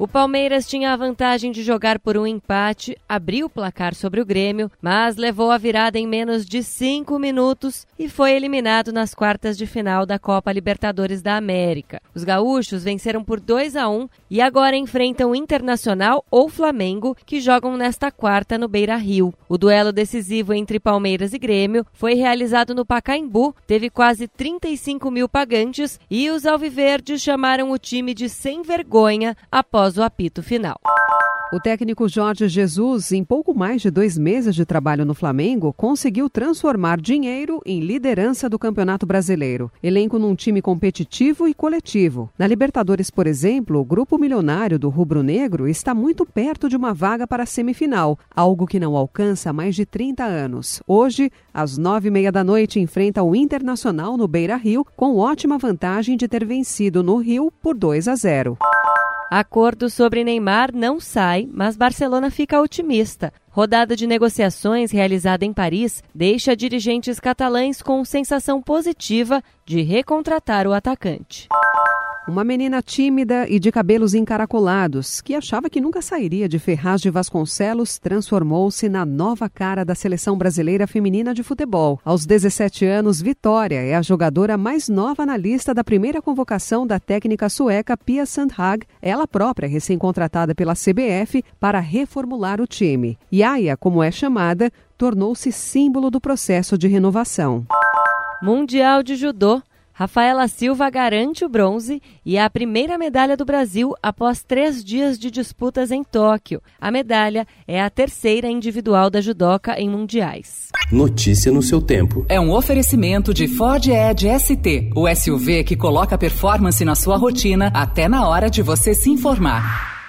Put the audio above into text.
O Palmeiras tinha a vantagem de jogar por um empate, abriu o placar sobre o Grêmio, mas levou a virada em menos de cinco minutos e foi eliminado nas quartas de final da Copa Libertadores da América. Os gaúchos venceram por 2 a 1 e agora enfrentam Internacional ou Flamengo, que jogam nesta quarta no Beira Rio. O duelo decisivo entre Palmeiras e Grêmio foi realizado no Pacaembu, teve quase 35 mil pagantes e os alviverdes chamaram o time de sem vergonha após após o apito final. O técnico Jorge Jesus, em pouco mais de dois meses de trabalho no Flamengo, conseguiu transformar dinheiro em liderança do Campeonato Brasileiro. Elenco num time competitivo e coletivo. Na Libertadores, por exemplo, o grupo milionário do Rubro Negro está muito perto de uma vaga para a semifinal, algo que não alcança há mais de 30 anos. Hoje, às nove e meia da noite, enfrenta o Internacional no Beira Rio, com ótima vantagem de ter vencido no Rio por 2 a 0. Acordo sobre Neymar não sai, mas Barcelona fica otimista. Rodada de negociações realizada em Paris deixa dirigentes catalães com sensação positiva de recontratar o atacante. Uma menina tímida e de cabelos encaracolados, que achava que nunca sairia de Ferraz de Vasconcelos, transformou-se na nova cara da seleção brasileira feminina de futebol. Aos 17 anos, Vitória é a jogadora mais nova na lista da primeira convocação da técnica sueca Pia Sandhag, ela própria recém-contratada pela CBF para reformular o time. Yaya, como é chamada, tornou-se símbolo do processo de renovação. Mundial de Judô. Rafaela Silva garante o bronze e é a primeira medalha do Brasil após três dias de disputas em Tóquio. A medalha é a terceira individual da judoca em mundiais. Notícia no seu tempo. É um oferecimento de Ford Edge ST, o SUV que coloca performance na sua rotina até na hora de você se informar.